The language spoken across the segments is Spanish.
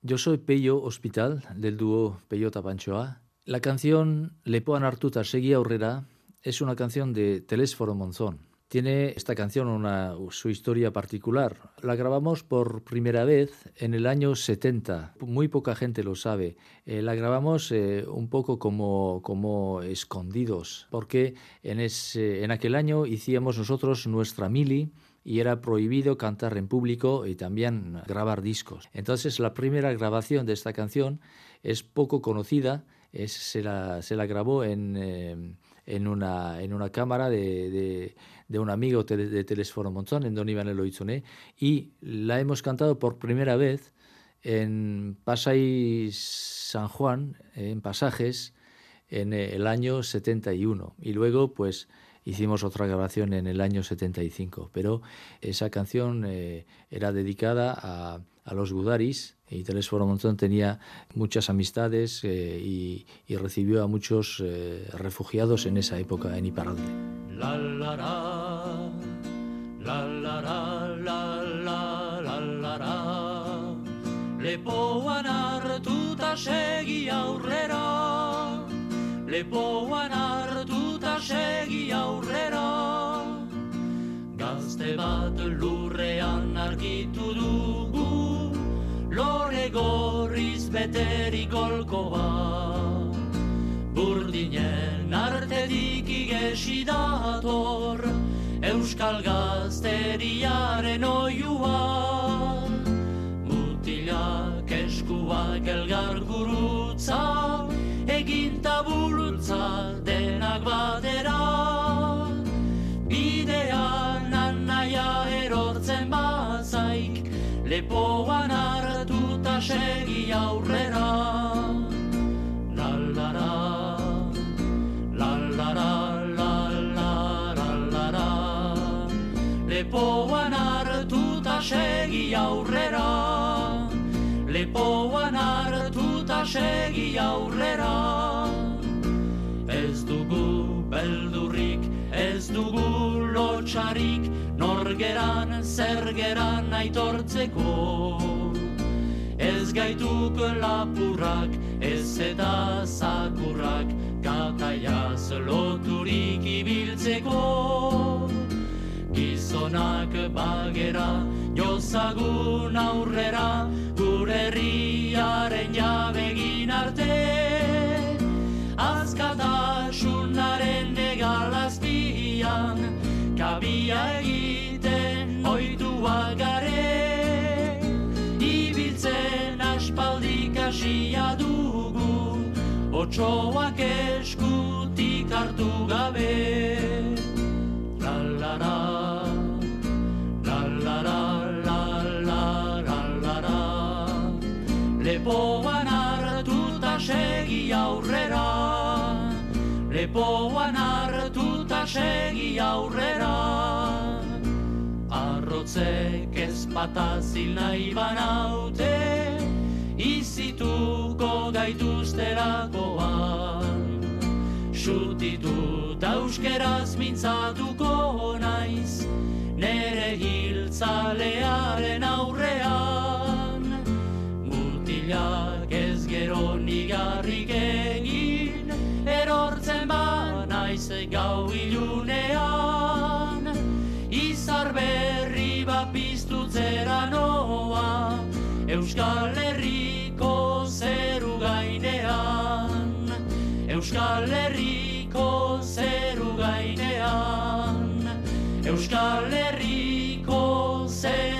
Yo soy Pello Hospital, del dúo Pello Tapanchoa. La canción Lepoan Artuta Segui Aurrera es una canción de Telésforo Monzón. Tiene esta canción una, su historia particular. La grabamos por primera vez en el año 70. Muy poca gente lo sabe. Eh, la grabamos eh, un poco como, como escondidos, porque en, ese, en aquel año hicimos nosotros nuestra mili y era prohibido cantar en público y también grabar discos. Entonces la primera grabación de esta canción es poco conocida, es, se, la, se, la, grabó en, eh, en, una, en una cámara de, de, un amigo de, Telesforo Monzón, en Don Iván Eloizone, y la hemos cantado por primera vez en Pasay San Juan, en Pasajes, en el año 71. Y luego, pues, hicimos otra grabación en el año 75, pero esa canción eh, era dedicada a, a, los Gudaris y Telesforo Montón tenía muchas amistades eh, y, recibió a muchos eh, refugiados en esa época en Iparralde. La, la, la, la, la, la, la, la, la, la, segi aurrera Gazte bat lurrean argitu dugu Lore gorriz beteri golko bat. Burdinen artedik igesi dator Euskal gazteriaren oiua. Mutilak eskuak elgar gurutza egin tabulutza denak batera Lepoan hartuta segi aurrera. Lallara Lallara Lallara Lallara Lepoan hartuta segi aurrera. Lepoan hartuta segi aurrera. Ez dugu beldurrik, ez dugu lotxarik Norgeran zergeran aitortzeko. Ez gaituk lapurrak, ez eta zakurrak Kataiaz loturik ibiltzeko. Gizonak bagera, jozagun aurrera Gure herriaren jabegin arte. Azkatasunaren egalaztian Kabia egiten Otsoak eskutik hartu gabe. Lallara Lepoan hartuta segi aurrera. Lepoan hartuta segi aurrera. Arrotzek ezpatazil nahi banaute Izituko gaituzterakoan Sutitu tauskeraz mintzatuko naiz Nere hiltzalearen aurrean. Mutilak ez gero nigarrik egin Erortzen ba naiz gau ilunean. Izar berri bat piztutzera noa Euskal Herriko Euskal Herriko zeru gainean Euskal Herriko zeru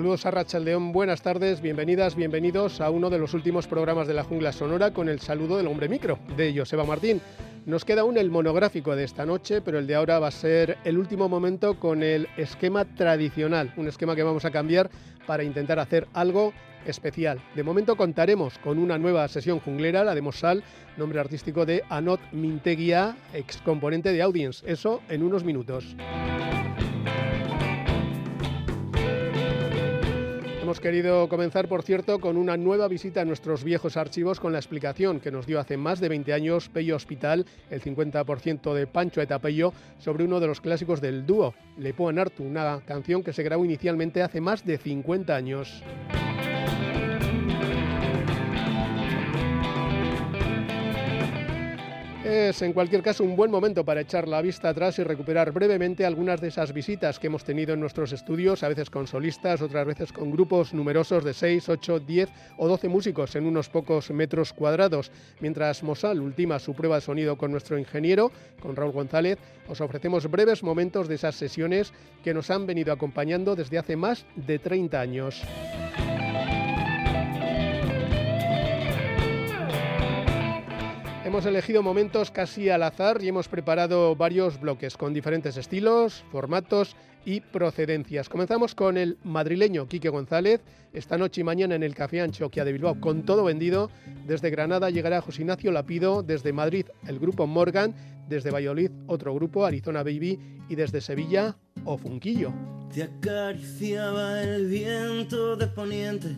Saludos a Rachel León, buenas tardes, bienvenidas, bienvenidos a uno de los últimos programas de la Jungla Sonora con el saludo del hombre micro, de Joseba Martín. Nos queda aún el monográfico de esta noche, pero el de ahora va a ser el último momento con el esquema tradicional, un esquema que vamos a cambiar para intentar hacer algo especial. De momento contaremos con una nueva sesión junglera, la de Mosal, nombre artístico de Anot Minteguia, ex componente de Audience. Eso en unos minutos. Hemos querido comenzar, por cierto, con una nueva visita a nuestros viejos archivos con la explicación que nos dio hace más de 20 años Pello Hospital, el 50% de Pancho Etapello, sobre uno de los clásicos del dúo, Le Poan Artu, una canción que se grabó inicialmente hace más de 50 años. Es en cualquier caso un buen momento para echar la vista atrás y recuperar brevemente algunas de esas visitas que hemos tenido en nuestros estudios, a veces con solistas, otras veces con grupos numerosos de 6, 8, 10 o 12 músicos en unos pocos metros cuadrados. Mientras Mosal ultima su prueba de sonido con nuestro ingeniero, con Raúl González, os ofrecemos breves momentos de esas sesiones que nos han venido acompañando desde hace más de 30 años. Hemos elegido momentos casi al azar y hemos preparado varios bloques con diferentes estilos, formatos y procedencias. Comenzamos con el madrileño Quique González, esta noche y mañana en el Café Anchoquia de Bilbao, con todo vendido. Desde Granada llegará José Ignacio Lapido, desde Madrid el grupo Morgan, desde Valladolid otro grupo, Arizona Baby, y desde Sevilla, Ofunquillo. Te acariciaba el viento de poniente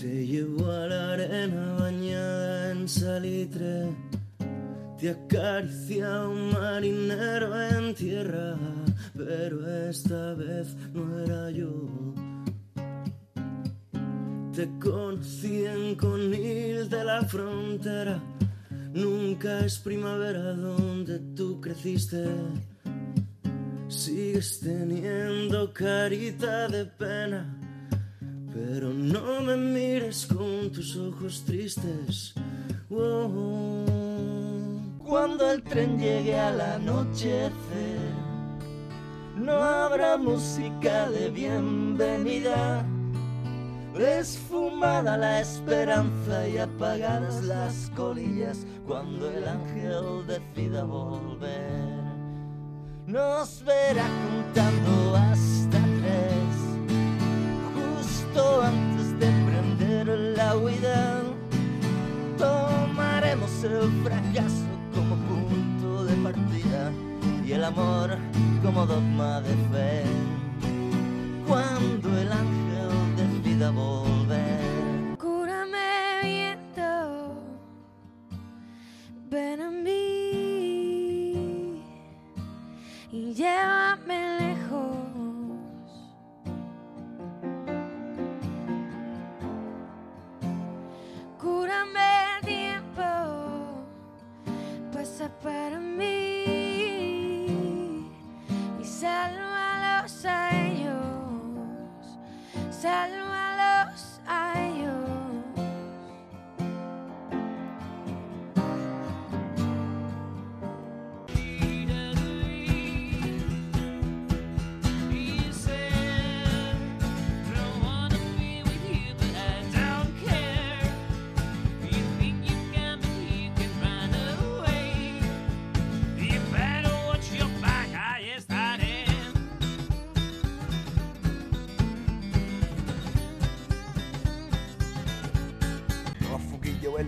te llevo a la arena bañada en salitre. Te acaricia un marinero en tierra, pero esta vez no era yo. Te conocí en Conil de la frontera. Nunca es primavera donde tú creciste. Sigues teniendo carita de pena pero no me mires con tus ojos tristes. Cuando el tren llegue al anochecer, no habrá música de bienvenida. Esfumada la esperanza y apagadas las colillas cuando el ángel decida volver. Nos verá contando hasta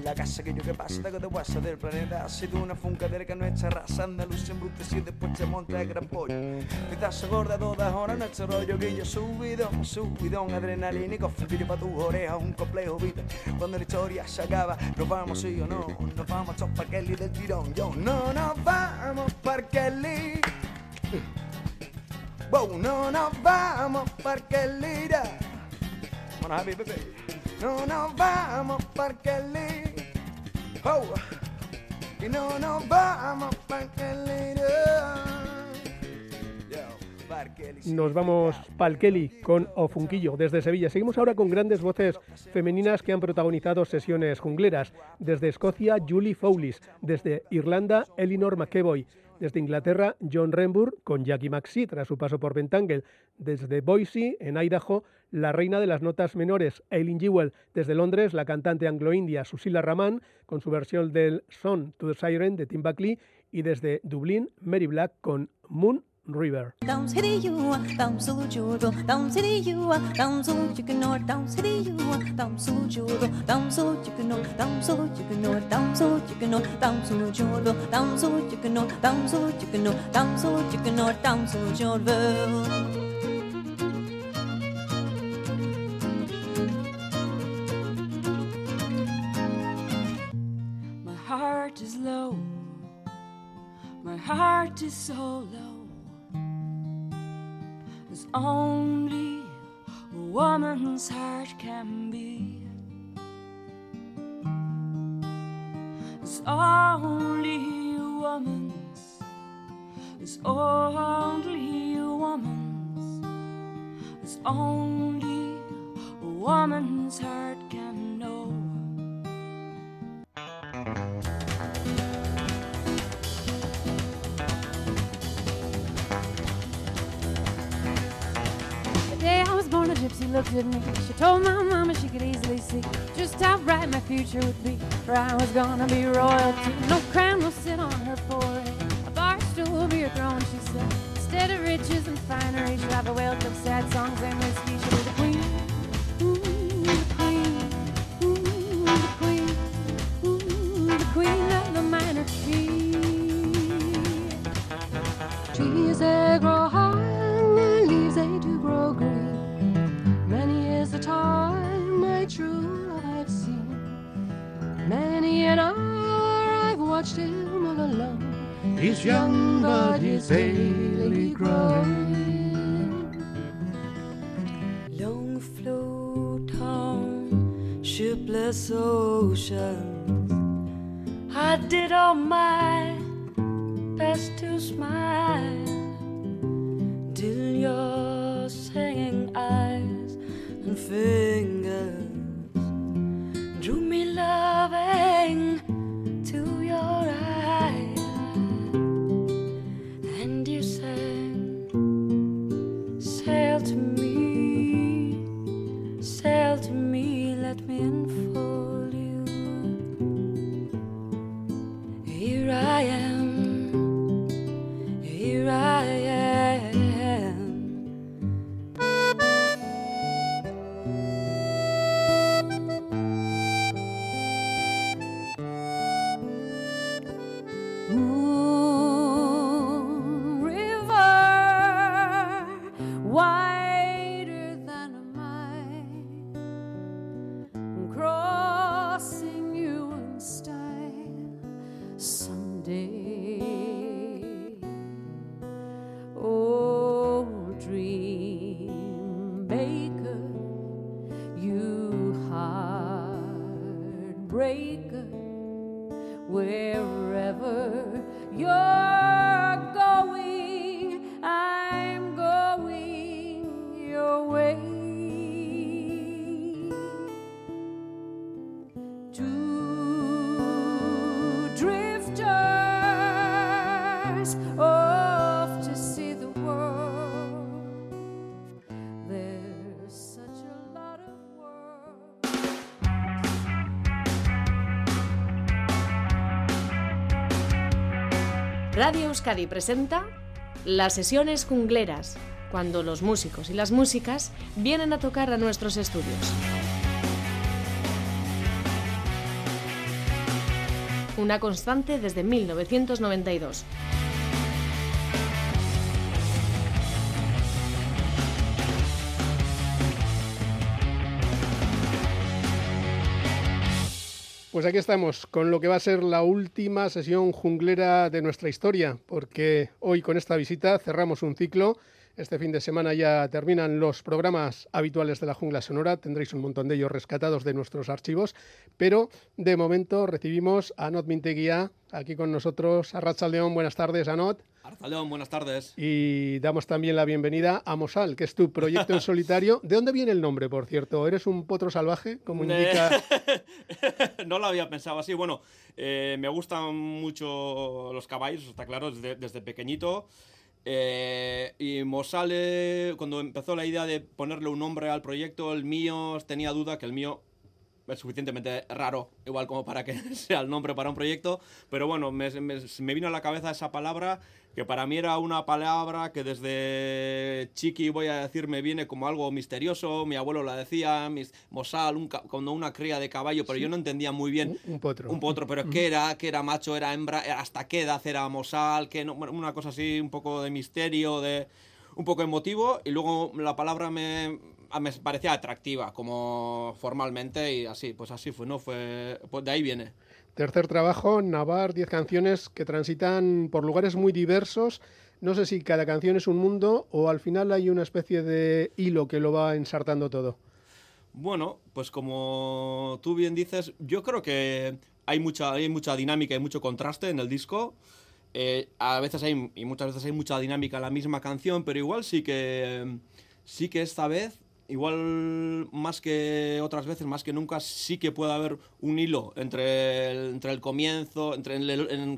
la casa que yo que pasa de WhatsApp del planeta. Ha sido una funcadera que nuestra raza luz embrutecida y después se monta el gran pollo. Se gorda todas horas nuestro rollo que yo subido subidón adrenalínico funquillo pa' tu oreja un complejo vida. Cuando la historia se acaba nos vamos sí o no nos vamos a Kelly del tirón yo no nos vamos para Kelly. Wow, no nos vamos para Kelly no nos vamos para Nos vamos pa'l Kelly con Ofunquillo desde Sevilla. Seguimos ahora con grandes voces femeninas que han protagonizado sesiones jungleras. Desde Escocia, Julie Fowlis. Desde Irlanda, Elinor McEvoy Desde Inglaterra, John Renburg con Jackie McSee tras su paso por Pentangle. Desde Boise, en Idaho, la reina de las notas menores, Eileen Jewell. Desde Londres, la cantante anglo-india Susila Raman con su versión del Son to the Siren de Tim Buckley. Y desde Dublín, Mary Black con Moon River. My heart is low, my heart is so low. As only a woman's heart can be. As only a woman's, as only a woman's, as only a woman's heart gypsy looked at me. She told my mama she could easily see just how bright my future would be. For I was gonna be royalty. No crown will sit on her forehead. A bar stool will be her throne, she said. Instead of riches and finery, she'll have a wealth of sad songs and whiskey. She'll his daily grind. Long float on shipless ocean. Heartbreaker wherever you're Radio Euskadi presenta las sesiones jungleras, cuando los músicos y las músicas vienen a tocar a nuestros estudios. Una constante desde 1992. Pues aquí estamos con lo que va a ser la última sesión junglera de nuestra historia, porque hoy con esta visita cerramos un ciclo. Este fin de semana ya terminan los programas habituales de la jungla sonora, tendréis un montón de ellos rescatados de nuestros archivos, pero de momento recibimos a Not Minteguía, aquí con nosotros. Arracha León, buenas tardes, Anot. León, buenas tardes. Y damos también la bienvenida a Mosal, que es tu proyecto en solitario. ¿De dónde viene el nombre, por cierto? ¿Eres un potro salvaje, como indica? no lo había pensado así. Bueno, eh, me gustan mucho los caballos, está claro, desde, desde pequeñito. Eh, y Mosale, cuando empezó la idea de ponerle un nombre al proyecto, el mío tenía duda que el mío es suficientemente raro, igual como para que sea el nombre para un proyecto, pero bueno, me, me, vino a la cabeza esa palabra que para mí era una palabra que desde chiqui, voy a decir, me viene como algo misterioso, mi abuelo la decía, mis, mosal, un, cuando una cría de caballo, pero yo no entendía muy bien. Un, potro. Un potro, pero ¿qué era? ¿Qué era macho? ¿Era hembra? ¿Hasta qué edad era mosal? ¿Qué no? una cosa así, un poco de misterio, de un poco emotivo, y luego la palabra me, me parecía atractiva como formalmente y así, pues así fue, ¿no? Fue, pues de ahí viene. Tercer trabajo, Navar, 10 canciones que transitan por lugares muy diversos. No sé si cada canción es un mundo o al final hay una especie de hilo que lo va ensartando todo. Bueno, pues como tú bien dices, yo creo que hay mucha, hay mucha dinámica y mucho contraste en el disco. Eh, a veces hay, y muchas veces hay mucha dinámica en la misma canción, pero igual sí que, sí que esta vez igual más que otras veces, más que nunca, sí que puede haber un hilo entre el, entre el comienzo, entre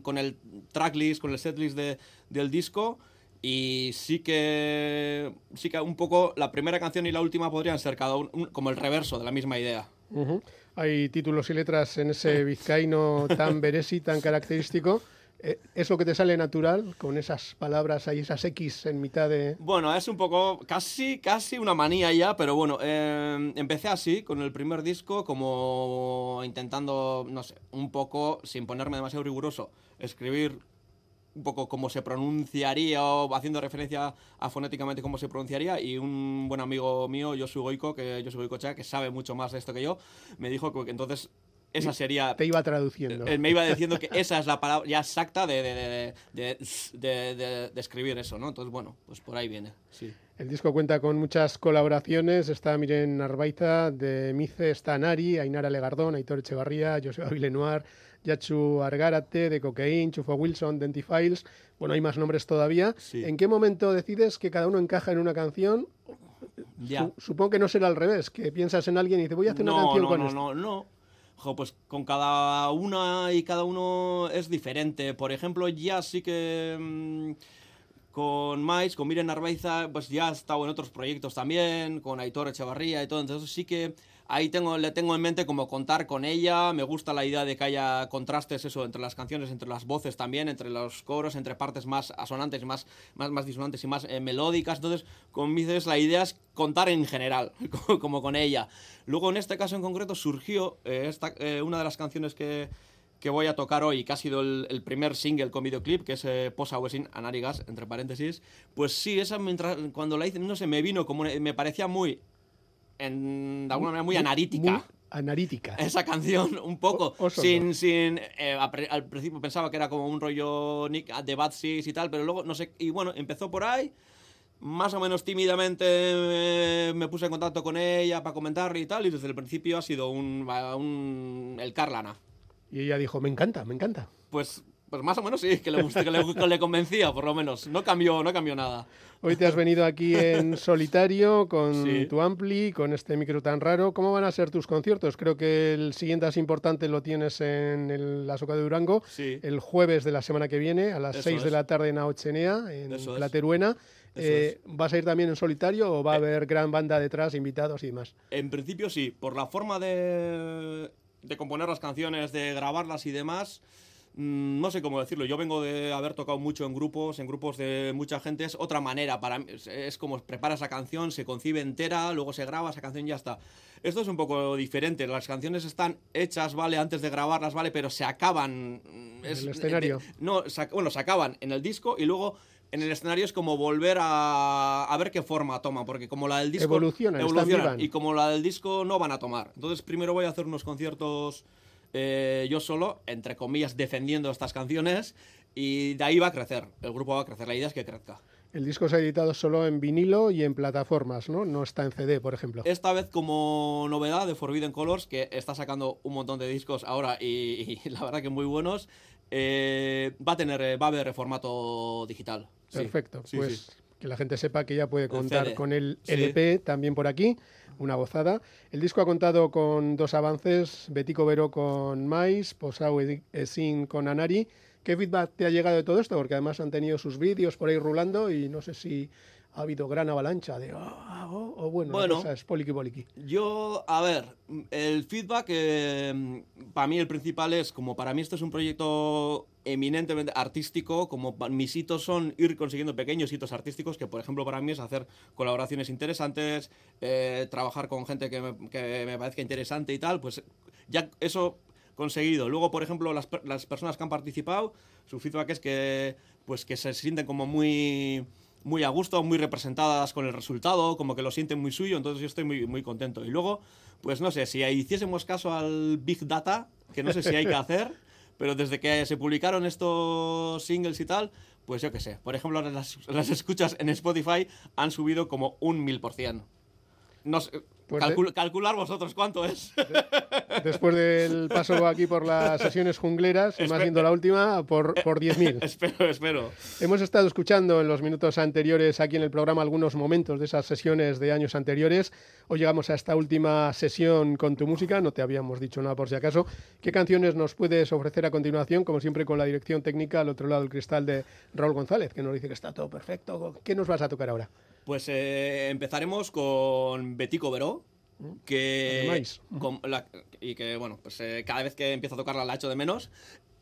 con el tracklist, con el setlist de, del disco. Y sí que, sí que un poco la primera canción y la última podrían ser cada uno como el reverso de la misma idea. Hay títulos y letras en ese vizcaíno tan veresi, tan característico. Eh, ¿Es lo que te sale natural con esas palabras ahí, esas X en mitad de...? Bueno, es un poco, casi, casi una manía ya, pero bueno, em, empecé así, con el primer disco, como intentando, no sé, un poco, sin ponerme demasiado riguroso, escribir un poco cómo se pronunciaría o haciendo referencia a fonéticamente cómo se pronunciaría y un buen amigo mío, Josu Goico, que Josu Goicochea, que sabe mucho más de esto que yo, me dijo que entonces esa sería... Te iba traduciendo. me iba diciendo que esa es la palabra ya exacta de, de, de, de, escribir eso, ¿no? Entonces, bueno, pues por ahí viene, sí. El disco cuenta con muchas colaboraciones. Está Miren Arbaiza, de Mice, está Nari, Ainara Legardón, Aitor Echevarría, Joseba Vilenoir, Yachu Argárate, de Cocaine, Chufo Wilson, Dentifiles. Bueno, hay más nombres todavía. ¿En qué momento decides que cada uno encaja en una canción? Ya. supongo que no será al revés, que piensas en alguien y dices, voy a hacer una canción no, con no, esto. No, no, no pues con cada una y cada uno es diferente. Por ejemplo, ya sí que mm, con Mais, con Miren Arbaiza, pues ya ha estado en otros proyectos también, con Aitor Echevarría y todo. Entonces sí que ahí tengo, le tengo en mente como contar con ella. Me gusta la idea de que haya contrastes eso entre las canciones, entre las voces también, entre los coros, entre partes más asonantes, más, más, más disonantes y más eh, melódicas. Entonces, con Mices la idea es contar en general, como con ella. Luego, en este caso en concreto, surgió eh, esta, eh, una de las canciones que, que voy a tocar hoy, que ha sido el, primer single con videoclip, que es Posa Wesin Anarigas, entre paréntesis, pues sí, esa mientras, cuando la hice, no sé, me vino como, me parecía muy en, de alguna manera muy, analítica. analítica. Esa canción, un poco. sin, sin eh, al principio pensaba que era como un rollo Nick de Bad Six y tal, pero luego, no sé, y bueno, empezó por ahí. Más o menos tímidamente eh, me puse en contacto con ella para comentarle y tal, y desde el principio ha sido un, un el Carlana. Y ella dijo, me encanta, me encanta. Pues pues más o menos sí, que le, que le, le, convencía, por lo menos. No cambió, no cambió nada. Hoy te has venido aquí en solitario con tu ampli, con este micro tan raro. ¿Cómo van a ser tus conciertos? Creo que el siguiente más importante lo tienes en la Soca de Durango, el jueves de la semana que viene, a las 6 de la tarde en Aochenea, en La Teruena. Eh, ¿Vas a ir también en solitario o va a eh. haber gran banda detrás, invitados y demás? En principio sí, por la forma de, de componer las canciones, de grabarlas y demás. Mm, no sé cómo decirlo, yo vengo de haber tocado mucho en grupos, en grupos de mucha gente, es otra manera, para mí, es como preparas la canción, se concibe entera, luego se graba, esa canción ya está. Esto es un poco diferente, las canciones están hechas, vale, antes de grabarlas, vale, pero se acaban... Mm, en el escenario. no, bueno, se acaban en el disco y luego en el escenario es como volver a, a ver qué forma toma, porque como la del disco... Evoluciona, evolucionan y como la del disco no van a tomar. Entonces primero voy a hacer unos conciertos eh, yo solo, entre comillas, defendiendo estas canciones y de ahí va a crecer, el grupo va a crecer, la idea es que crezca. El disco se ha editado solo en vinilo y en plataformas, ¿no? No está en CD, por ejemplo. Esta vez como novedad de Forbidden Colors, que está sacando un montón de discos ahora y, y la verdad que muy buenos, eh, va a tener, eh, va a haber formato digital. Perfecto. Sí, pues sí. Que la gente sepa que ya puede contar CD. con el Sí. LP también por aquí, una gozada. El disco ha contado con dos avances, Betico Vero con Mais, Posau Esin con Anari. ¿Qué feedback te ha llegado de todo esto? Porque además han tenido sus vídeos por ahí rulando y no sé si ha habido gran avalancha de "Ah, oh", bueno, Bueno. cosa es poliqui. Yo, a ver, el feedback, eh, para mí el principal es, como para mí esto es un proyecto eminentemente artístico, como mis hitos son ir consiguiendo pequeños hitos artísticos, que por ejemplo para mí es hacer colaboraciones interesantes, eh, trabajar con gente que me, que me parezca interesante y tal, pues ya eso conseguido. Luego, por ejemplo, las, las personas que han participado, su feedback es que, pues, que se sienten como muy muy a gusto, muy representadas con el resultado, como que lo sienten muy suyo, entonces yo estoy muy, muy contento. Y luego, pues no sé, si hiciésemos caso al Big Data, que no sé si hay que hacer, pero desde que se publicaron estos singles y tal, pues yo qué sé. Por ejemplo, las, las escuchas en Spotify han subido como un mil por cien. No sé, Pues calcul- calcular vosotros cuánto es. Después del paso aquí por las sesiones jungleras, y más siendo la última, por, por 10.000. espero, espero. Hemos estado escuchando en los minutos anteriores aquí en el programa algunos momentos de esas sesiones de años anteriores. Hoy llegamos a esta última sesión con tu música, no te habíamos dicho nada por si acaso. ¿Qué canciones nos puedes ofrecer a continuación? Como siempre con la dirección técnica al otro lado del cristal de Raúl González, que nos dice que está todo perfecto. ¿Qué nos vas a tocar ahora? Pues eh, empezaremos con Betico Veró, que con la- y que bueno, pues eh, cada vez que empiezo a tocarla la echo de menos.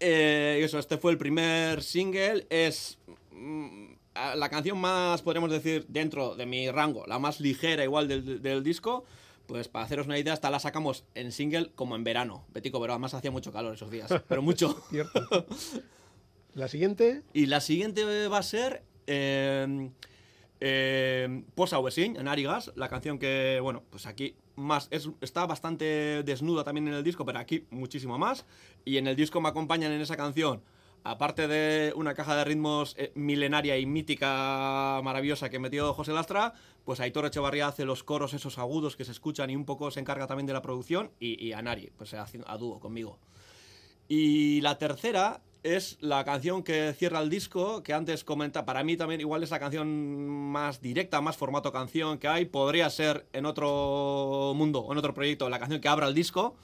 Eh, y eso, este fue el primer single, es mm, la canción más, podríamos decir, dentro de mi rango, la más ligera igual del, del disco. Pues para haceros una idea, hasta la sacamos en single como en verano. Betico Veró, además hacía mucho calor esos días, pero mucho. ¿Cierto? La siguiente, Y la siguiente va a ser eh, eh, Posa Wesin, en Arigas, la canción que, bueno, pues aquí más es, está bastante desnuda también en el disco, pero aquí muchísimo más. Y en el disco me acompañan en esa canción, aparte de una caja de ritmos eh, milenaria y mítica maravillosa que metió José Lastra, pues Aitor Echevarría hace los coros esos agudos que se escuchan y un poco se encarga también de la producción, y, y Anari, pues haciendo a dúo conmigo. Y la tercera es la canción que cierra el disco, que antes comenta, para mí también igual es la canción más directa, más formato canción que hay. Podría ser en otro mundo en otro proyecto la canción que abra el disco,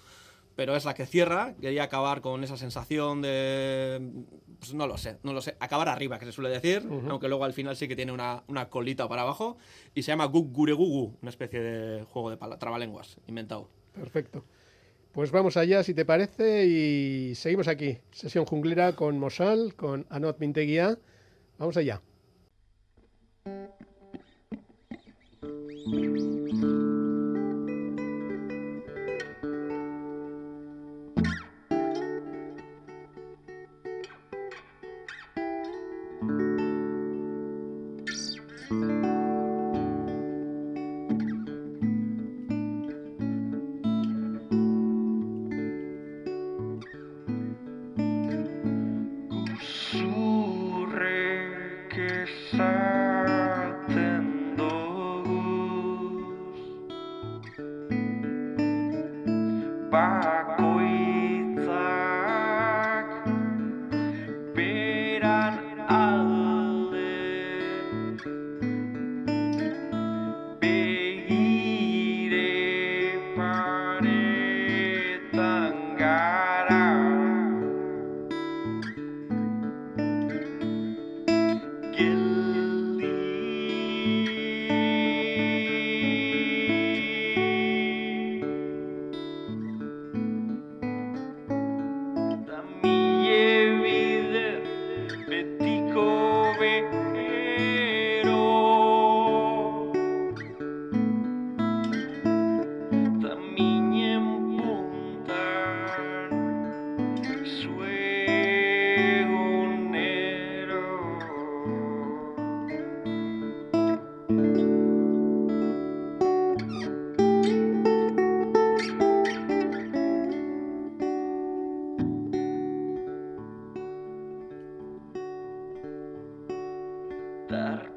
pero es la que cierra. Quería acabar con esa sensación de... Pues no lo sé, no lo sé. Acabar arriba, que se suele decir, aunque luego al final sí que tiene una, una colita para abajo. Y se llama Gug Guregugu, una especie de juego de trabalenguas inventado. perfecto. Pues vamos allá, si te parece, y seguimos aquí. Sesión junglera con Mosal, con Anot Minteguía. Vamos allá.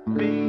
be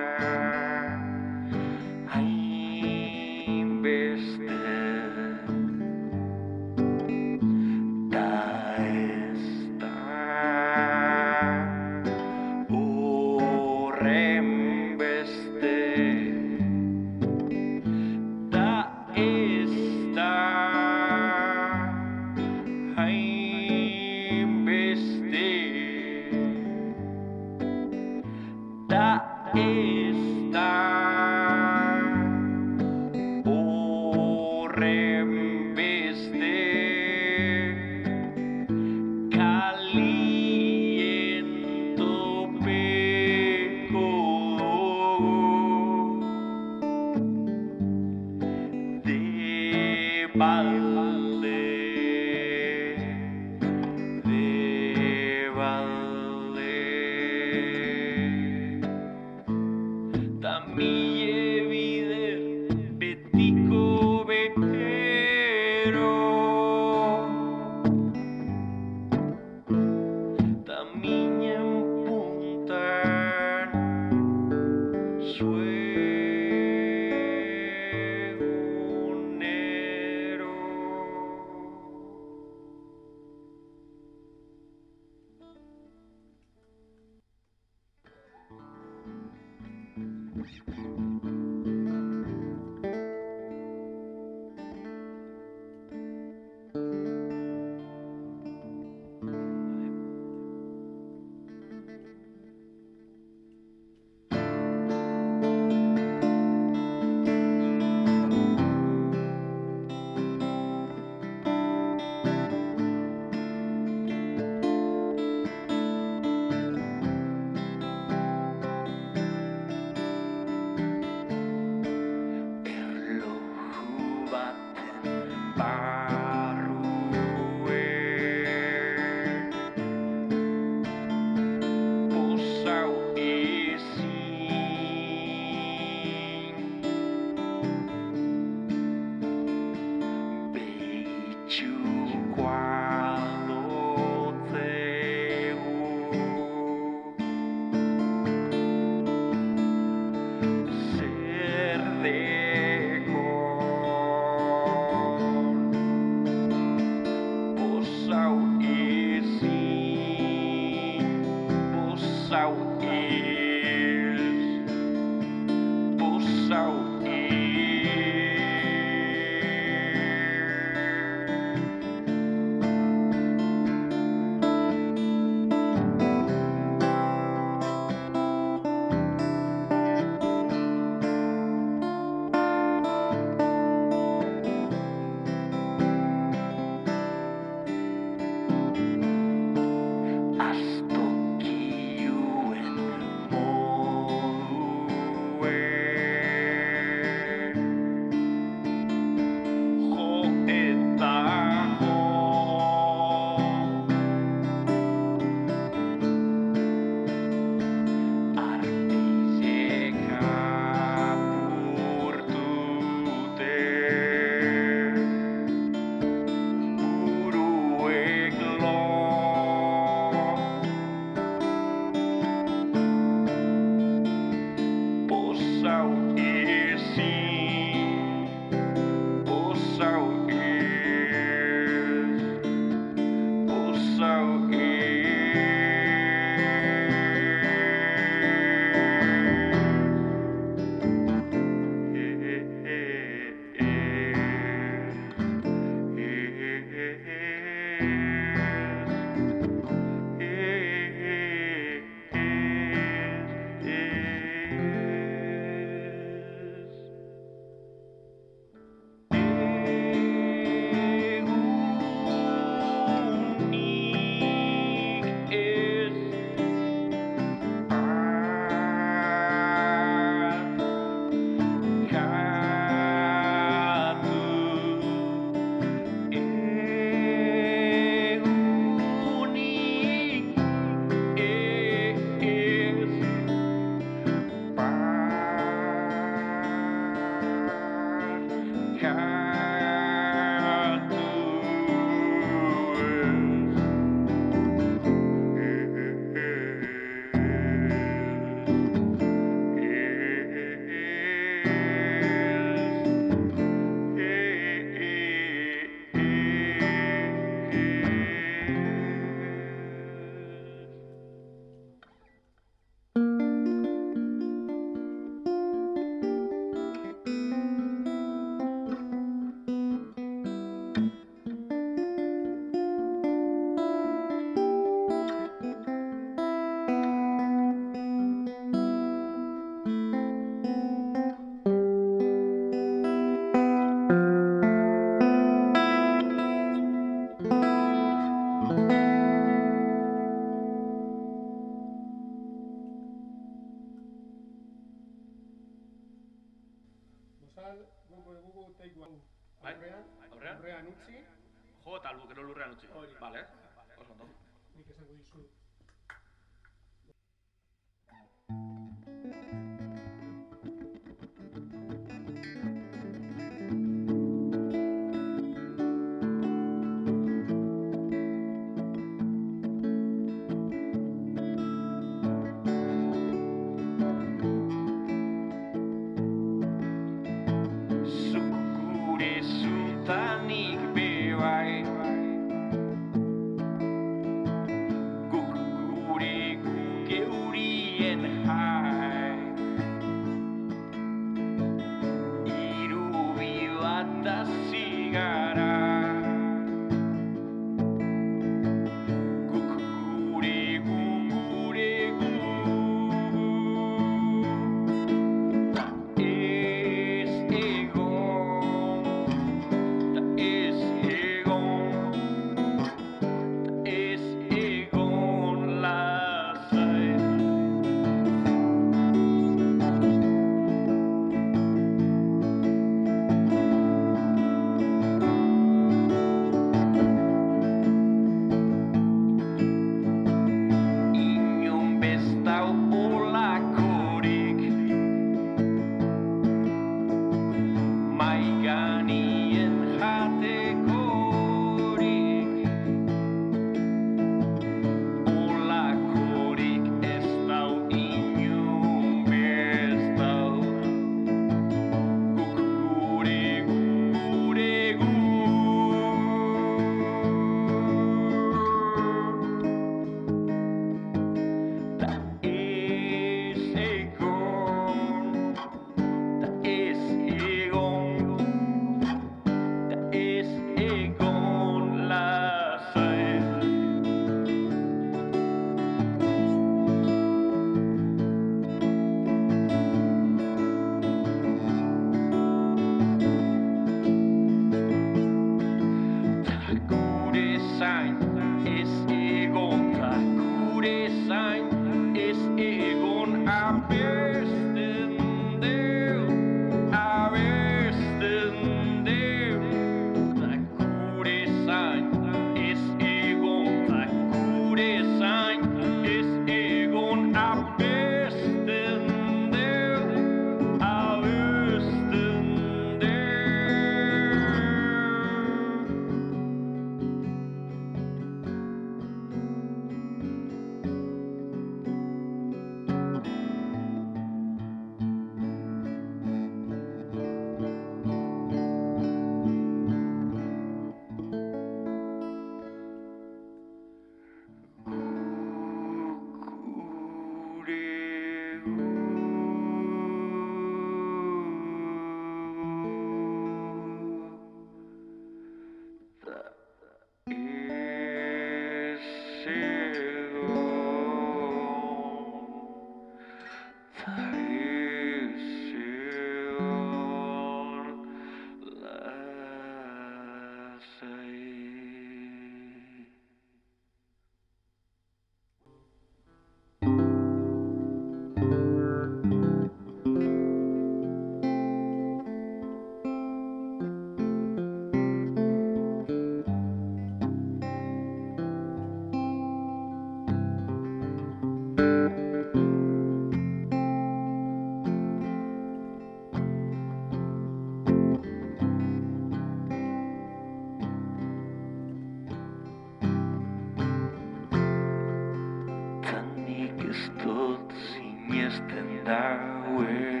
than I will.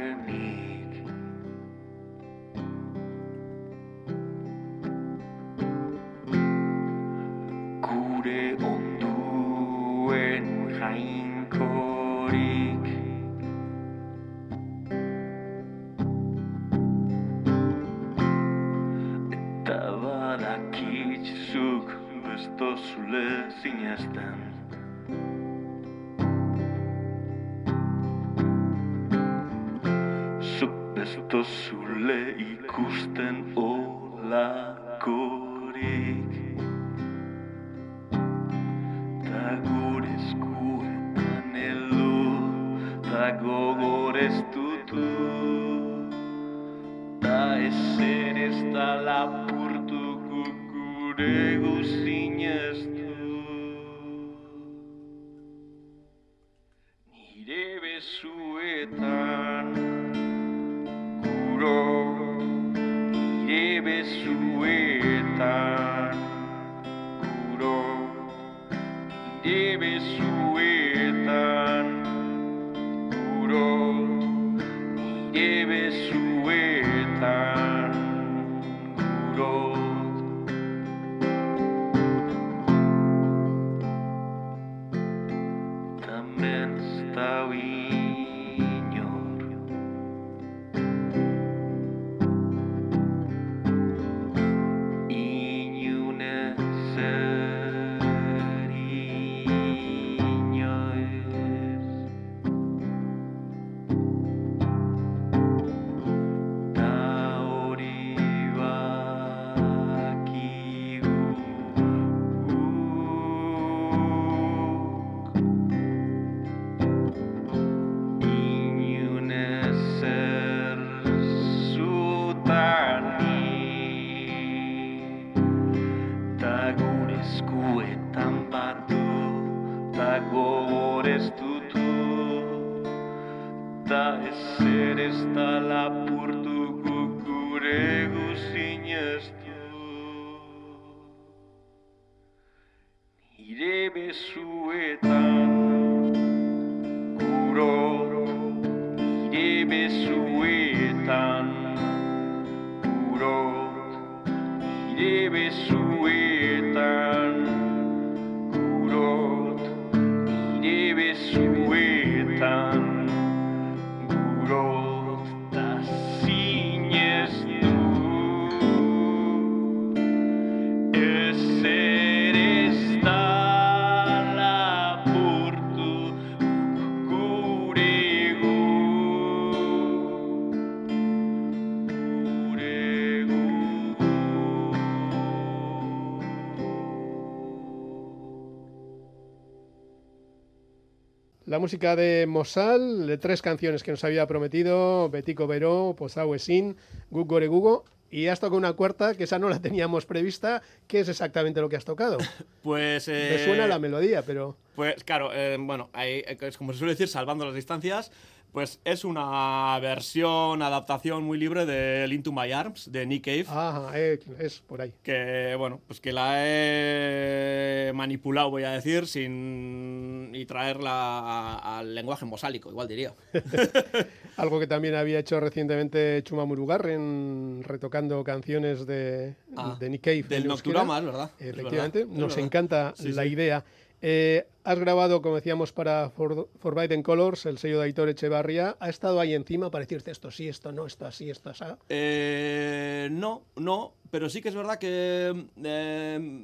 Música de Mosal, de tres canciones que nos había prometido, Betico Veró, Posau Esin, Gug Gore Gugo, y has tocado una cuarta, que esa no la teníamos prevista, ¿qué es exactamente lo que has tocado? Pues. Me eh, suena la melodía, pero... Pues claro, eh, bueno, ahí, eh, es como se suele decir, salvando las distancias, pues es una versión, adaptación muy libre de Into My Arms, de Nick Cave. Ajá, eh, es por ahí. Que, bueno, pues que la he manipulado, voy a decir, sin. y traerla al lenguaje mosálico, igual diría. Algo que también había hecho recientemente Chuma Murugarren, retocando canciones de, Ah, de Nick Cave. del. Nocturama, verdad, es Efectivamente, verdad, nos verdad. encanta Sí, la sí. idea. Eh, has grabado, como decíamos, para For- Forbidden Colors, el sello de Aitor Echevarría. ¿Ha estado ahí encima para decirte esto sí, esto no, esto así, esto así? Eh, no, no, pero sí que es verdad que eh,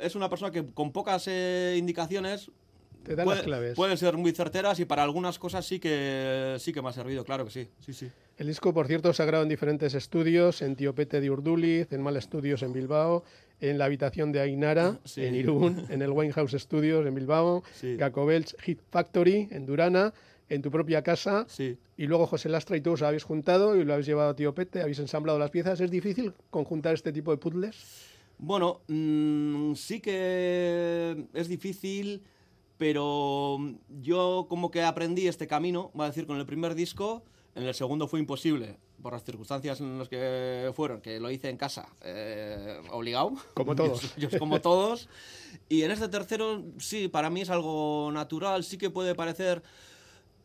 es una persona que con pocas eh, indicaciones Te da las claves. pueden ser muy certeras y para algunas cosas sí que sí que me ha servido, claro que sí, sí, sí. El disco, por cierto, se ha grabado en diferentes estudios, en Tiopete de Urduliz, en Mal Studios en Bilbao, en la habitación de Ainara, Sí. en Irún, en el Winehouse Studios en Bilbao, Sí. Gacobelch Hit Factory en Durana, en tu propia casa, Sí. y luego José Lastra y tú os habéis juntado y lo habéis llevado a Tiopete, habéis ensamblado las piezas. ¿Es difícil conjuntar este tipo de puzzles? Bueno, mm, sí que es difícil, pero yo como que aprendí este camino, va a decir, con el primer disco, en el segundo fue imposible, por las circunstancias en las que fueron, que lo hice en casa, eh, obligado. Como todos. Yo, yo como todos. Y en este tercero, sí, para mí es algo natural, sí que puede parecer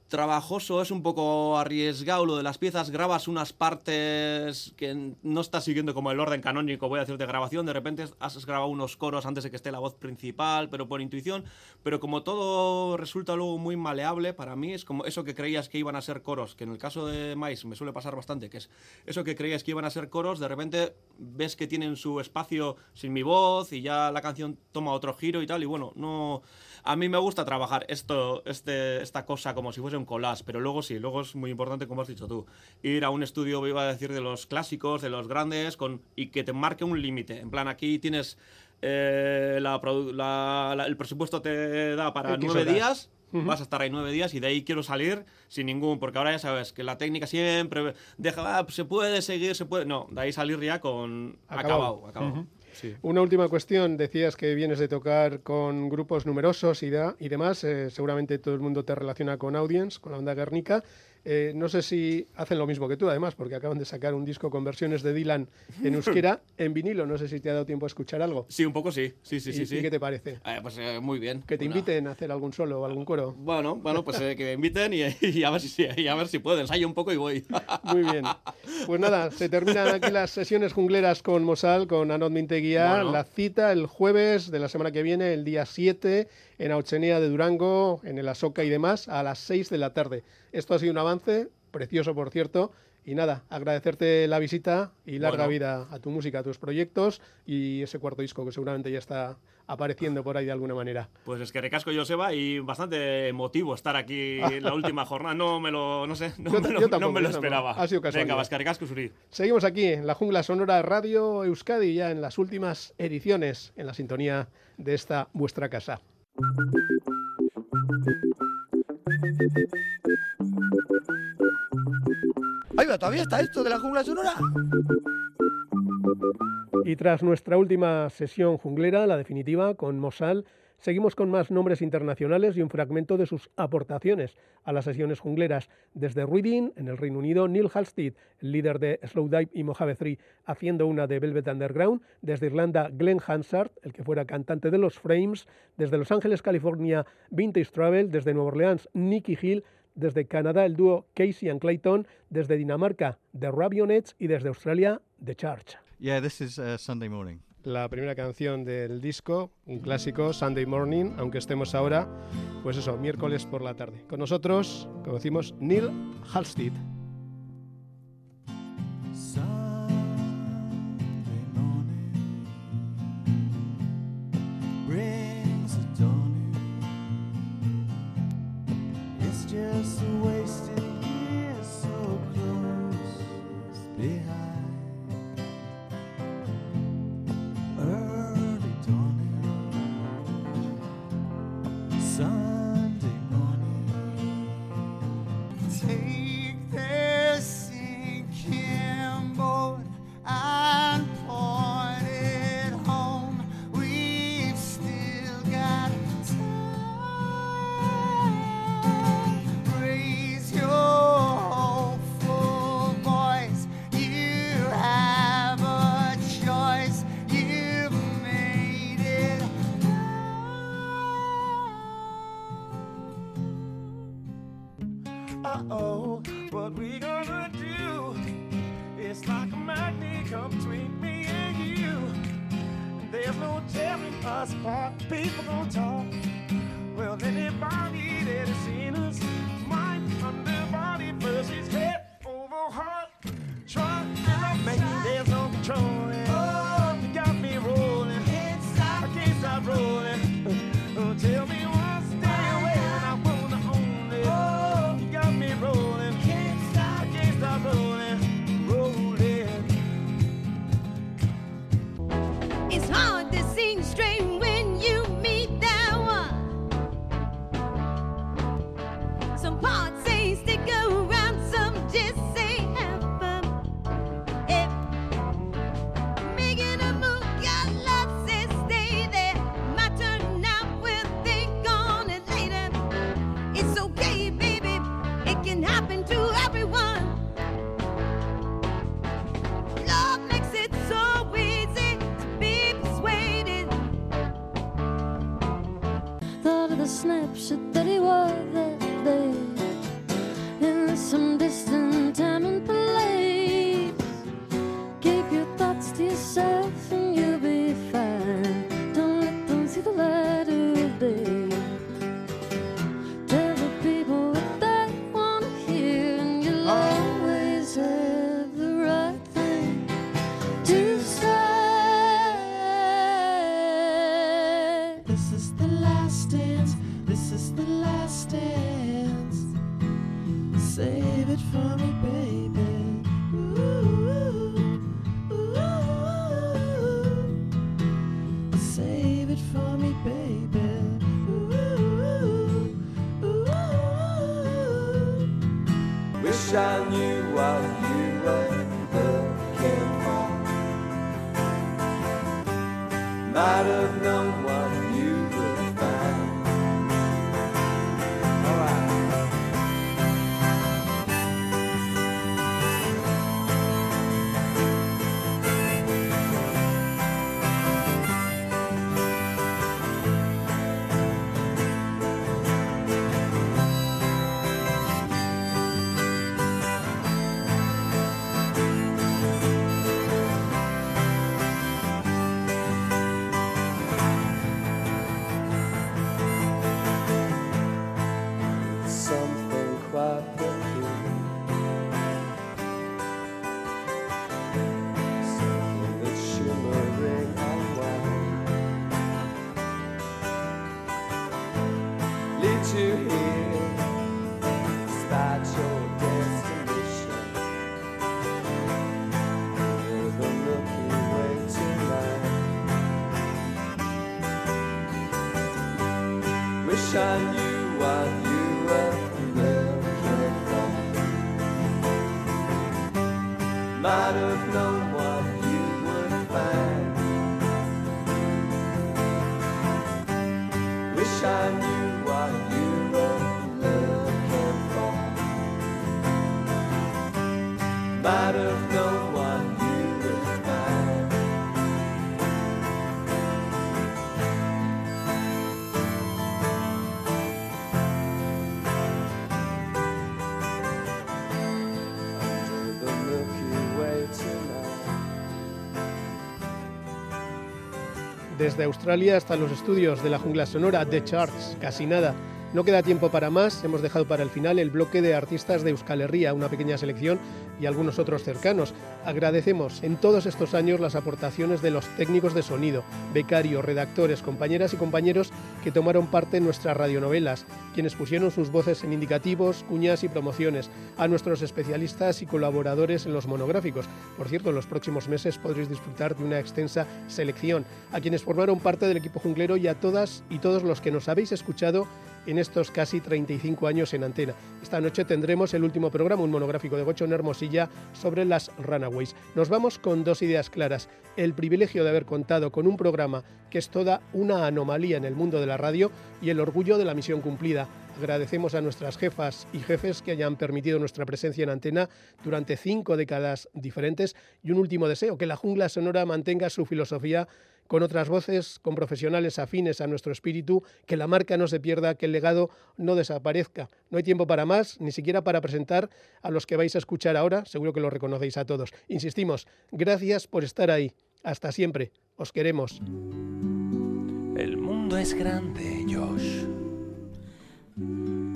trabajoso, es un poco arriesgado lo de las piezas, grabas unas partes que no estás siguiendo como el orden canónico, voy a decir, de grabación, de repente has grabado unos coros antes de que esté la voz principal, pero por intuición, pero como todo resulta luego muy maleable, para mí es como eso que creías que iban a ser coros, que en el caso de Mais me suele pasar bastante, que es eso que creías que iban a ser coros, de repente ves que tienen su espacio sin mi voz y ya la canción toma otro giro y tal, y bueno, no... A mí me gusta trabajar esto, este, esta cosa como si fuese un collage, pero luego sí, luego es muy importante, como has dicho tú, ir a un estudio, iba a decir, de los clásicos, de los grandes, con, y que te marque un límite. En plan, aquí tienes eh, la la- la- el presupuesto te da para nueve horas. días. Vas a estar ahí nueve días y de ahí quiero salir sin ningún, porque ahora ya sabes que la técnica siempre deja, ah, se puede seguir, se puede, no, de ahí salir ya con Acabado. acabado. Una última cuestión, decías que vienes de tocar con grupos numerosos y, da- y demás, eh, seguramente todo el mundo te relaciona con Audience, con la banda Guernica. Eh, no sé si hacen lo mismo que tú, además, porque acaban de sacar un disco con versiones de Dylan en euskera, en vinilo, no sé si te ha dado tiempo a escuchar algo. Sí, un poco sí, sí, sí, ¿Y- sí. y sí. qué te parece? Eh, pues eh, muy bien. Que te Una- inviten a hacer algún solo o algún coro. Bueno, bueno, pues que me inviten y, y a ver si y a ver si puedo. Ensayo un poco y voy. Muy bien. Pues nada, se terminan aquí las sesiones jungleras con Mosal, con Anot Minteguía. Bueno. La cita el jueves de la semana que viene, el día 7, en Auchenea de Durango, en el Asoca y demás, a las 6 de la tarde. Esto ha sido un avance, precioso por cierto. Y nada, agradecerte la visita y larga Bueno. vida a tu música, a tus proyectos y ese cuarto disco que seguramente ya está apareciendo por ahí de alguna manera. Pues es que recasco Joseba y bastante emotivo estar aquí en la última jornada. No me lo, no sé, no, Yo me, lo, no me esperaba. Ha sido casualidad. Venga, Vascaricasco Suri. Seguimos aquí en la Jungla Sonora Radio Euskadi, ya en las últimas ediciones, en la sintonía de esta vuestra casa. Ahí va, todavía está esto de la jungla sonora. Y tras nuestra última sesión junglera, la definitiva, con Mosal, seguimos con más nombres internacionales y un fragmento de sus aportaciones a las sesiones jungleras. Desde Reading, en el Reino Unido, Neil Halstead, el líder de Slowdive y Mojave 3, haciendo una de Velvet Underground. Desde Irlanda, Glenn Hansard, el que fuera cantante de los Frames. Desde Los Ángeles, California, Vintage Travel. Desde Nueva Orleans, Nicky Hill. Desde Canadá, el dúo Casey and Clayton. Desde Dinamarca, The Rabionettes. Y desde Australia, The Church. Yeah, this is uh, Sunday morning. La primera canción del disco, un clásico, Sunday Morning, aunque estemos ahora, pues eso, miércoles por la tarde. Con nosotros, como decimos, Neil Halstead. Desde Australia hasta los estudios de la jungla sonora The Charts, casi nada. No queda tiempo para más, hemos dejado para el final el bloque de artistas de Euskal Herria, una pequeña selección y algunos otros cercanos. Agradecemos en todos estos años las aportaciones de los técnicos de sonido, becarios, redactores, compañeras y compañeros que tomaron parte en nuestras radionovelas, quienes pusieron sus voces en indicativos, cuñas y promociones, a nuestros especialistas y colaboradores en los monográficos. Por cierto, en los próximos meses podréis disfrutar de una extensa selección, a quienes formaron parte del equipo junglero y a todas y todos los que nos habéis escuchado en estos casi 35 años en antena. Esta noche tendremos el último programa, un monográfico de Gocho en Hermosilla sobre las Runaways. Nos vamos con dos ideas claras. El privilegio de haber contado con un programa que es toda una anomalía en el mundo de la radio y el orgullo de la misión cumplida. Agradecemos a nuestras jefas y jefes que hayan permitido nuestra presencia en antena durante cinco décadas diferentes y un último deseo, que la jungla sonora mantenga su filosofía con otras voces, con profesionales afines a nuestro espíritu, que la marca no se pierda, que el legado no desaparezca. No hay tiempo para más, ni siquiera para presentar a los que vais a escuchar ahora, seguro que los reconocéis a todos. Insistimos, gracias por estar ahí. Hasta siempre. Os queremos. El mundo es grande, Josh,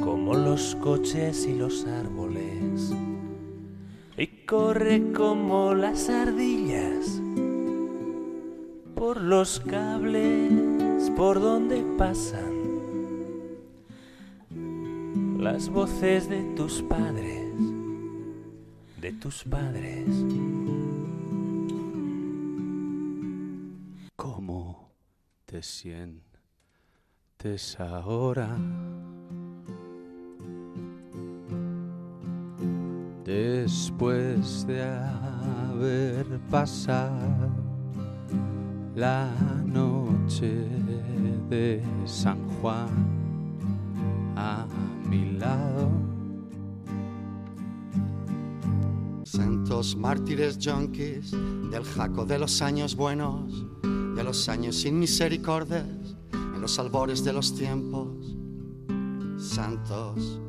como los coches y los árboles, y corre como las ardillas por los cables por donde pasan las voces de tus padres, de tus padres. ¿Cómo te sientes ahora? Después de haber pasado la noche de San Juan a mi lado. Santos mártires junkies del jaco de los años buenos, de los años sin misericordias, en los albores de los tiempos. Santos,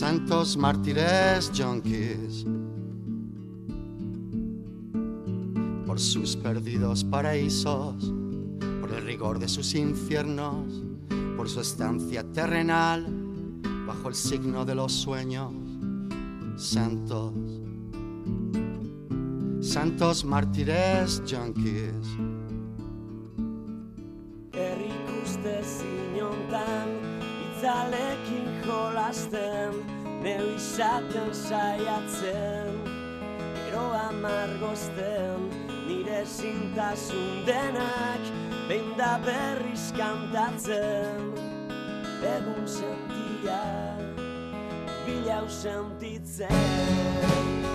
santos mártires junkies, por sus perdidos paraísos, por el rigor de sus infiernos, por su estancia terrenal bajo el signo de los sueños santos, santos mártires junkies. Jolasten, neu izaten saiatzen, gero amargozten, nire zintasun denak, behin da berriz kantatzen, egun sentiak bilau sentitzen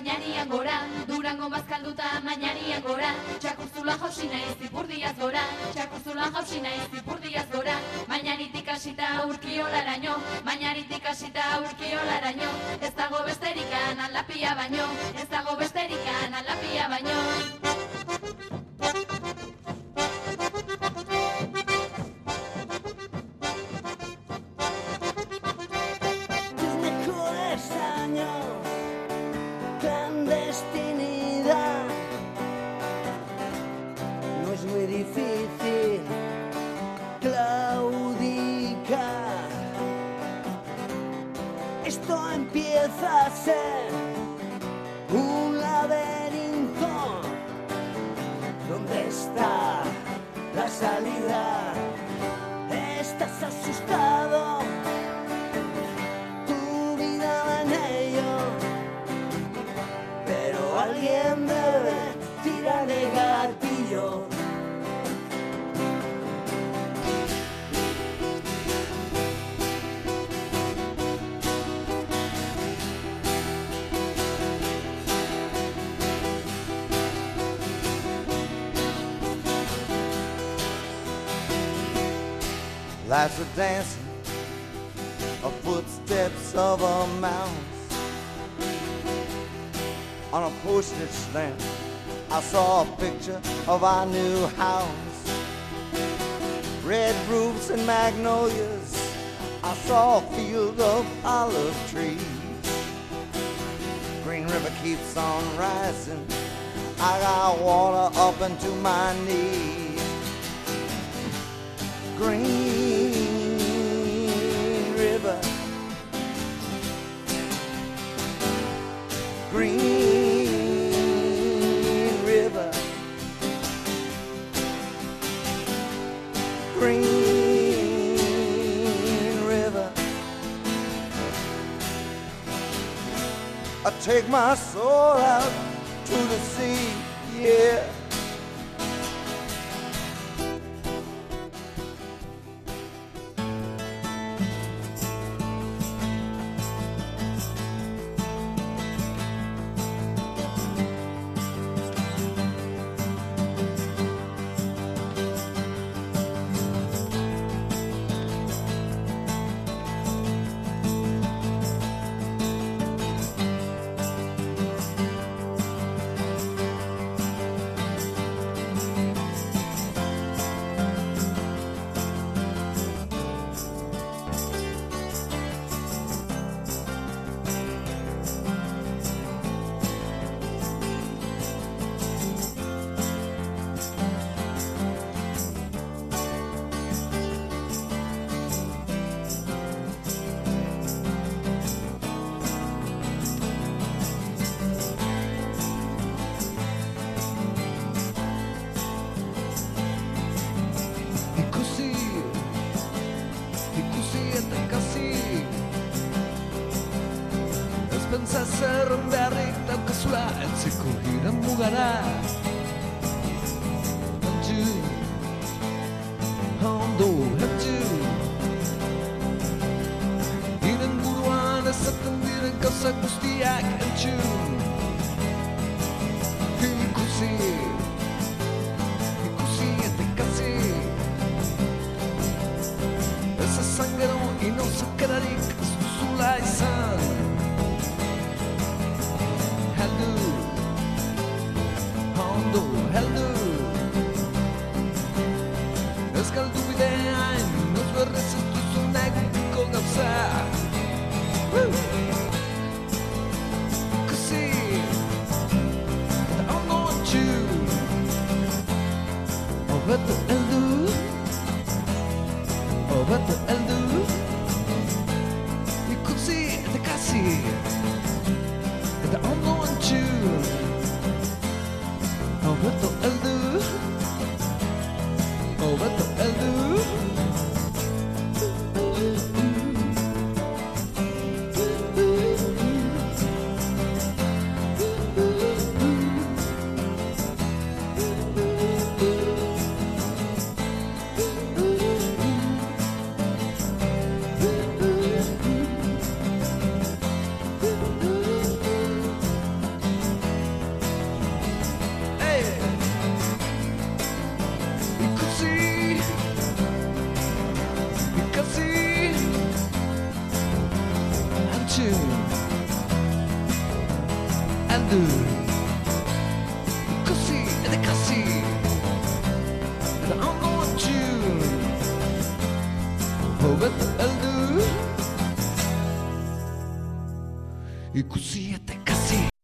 mainarian gora Durangon bazkalduta mainarian gora. Txakurzula jausi naiz ipurdiaz gora. Txakurzula jausi naiz ipurdiaz gora. Mainaritik hasita urkiolaraino Mainaritik hasita urkiolaraino Ez dago besterikan aldapia baino Ez dago besterikan aldapia baino Life's a dancing of footsteps of a mouse on a postage stamp. I saw a picture of our new house, red roofs and magnolias. I saw a field of olive trees. Green River keeps on rising. I got water up into my knees. Green Green River. Green River. I take my soul out to the sea, yeah. Guztiak entzun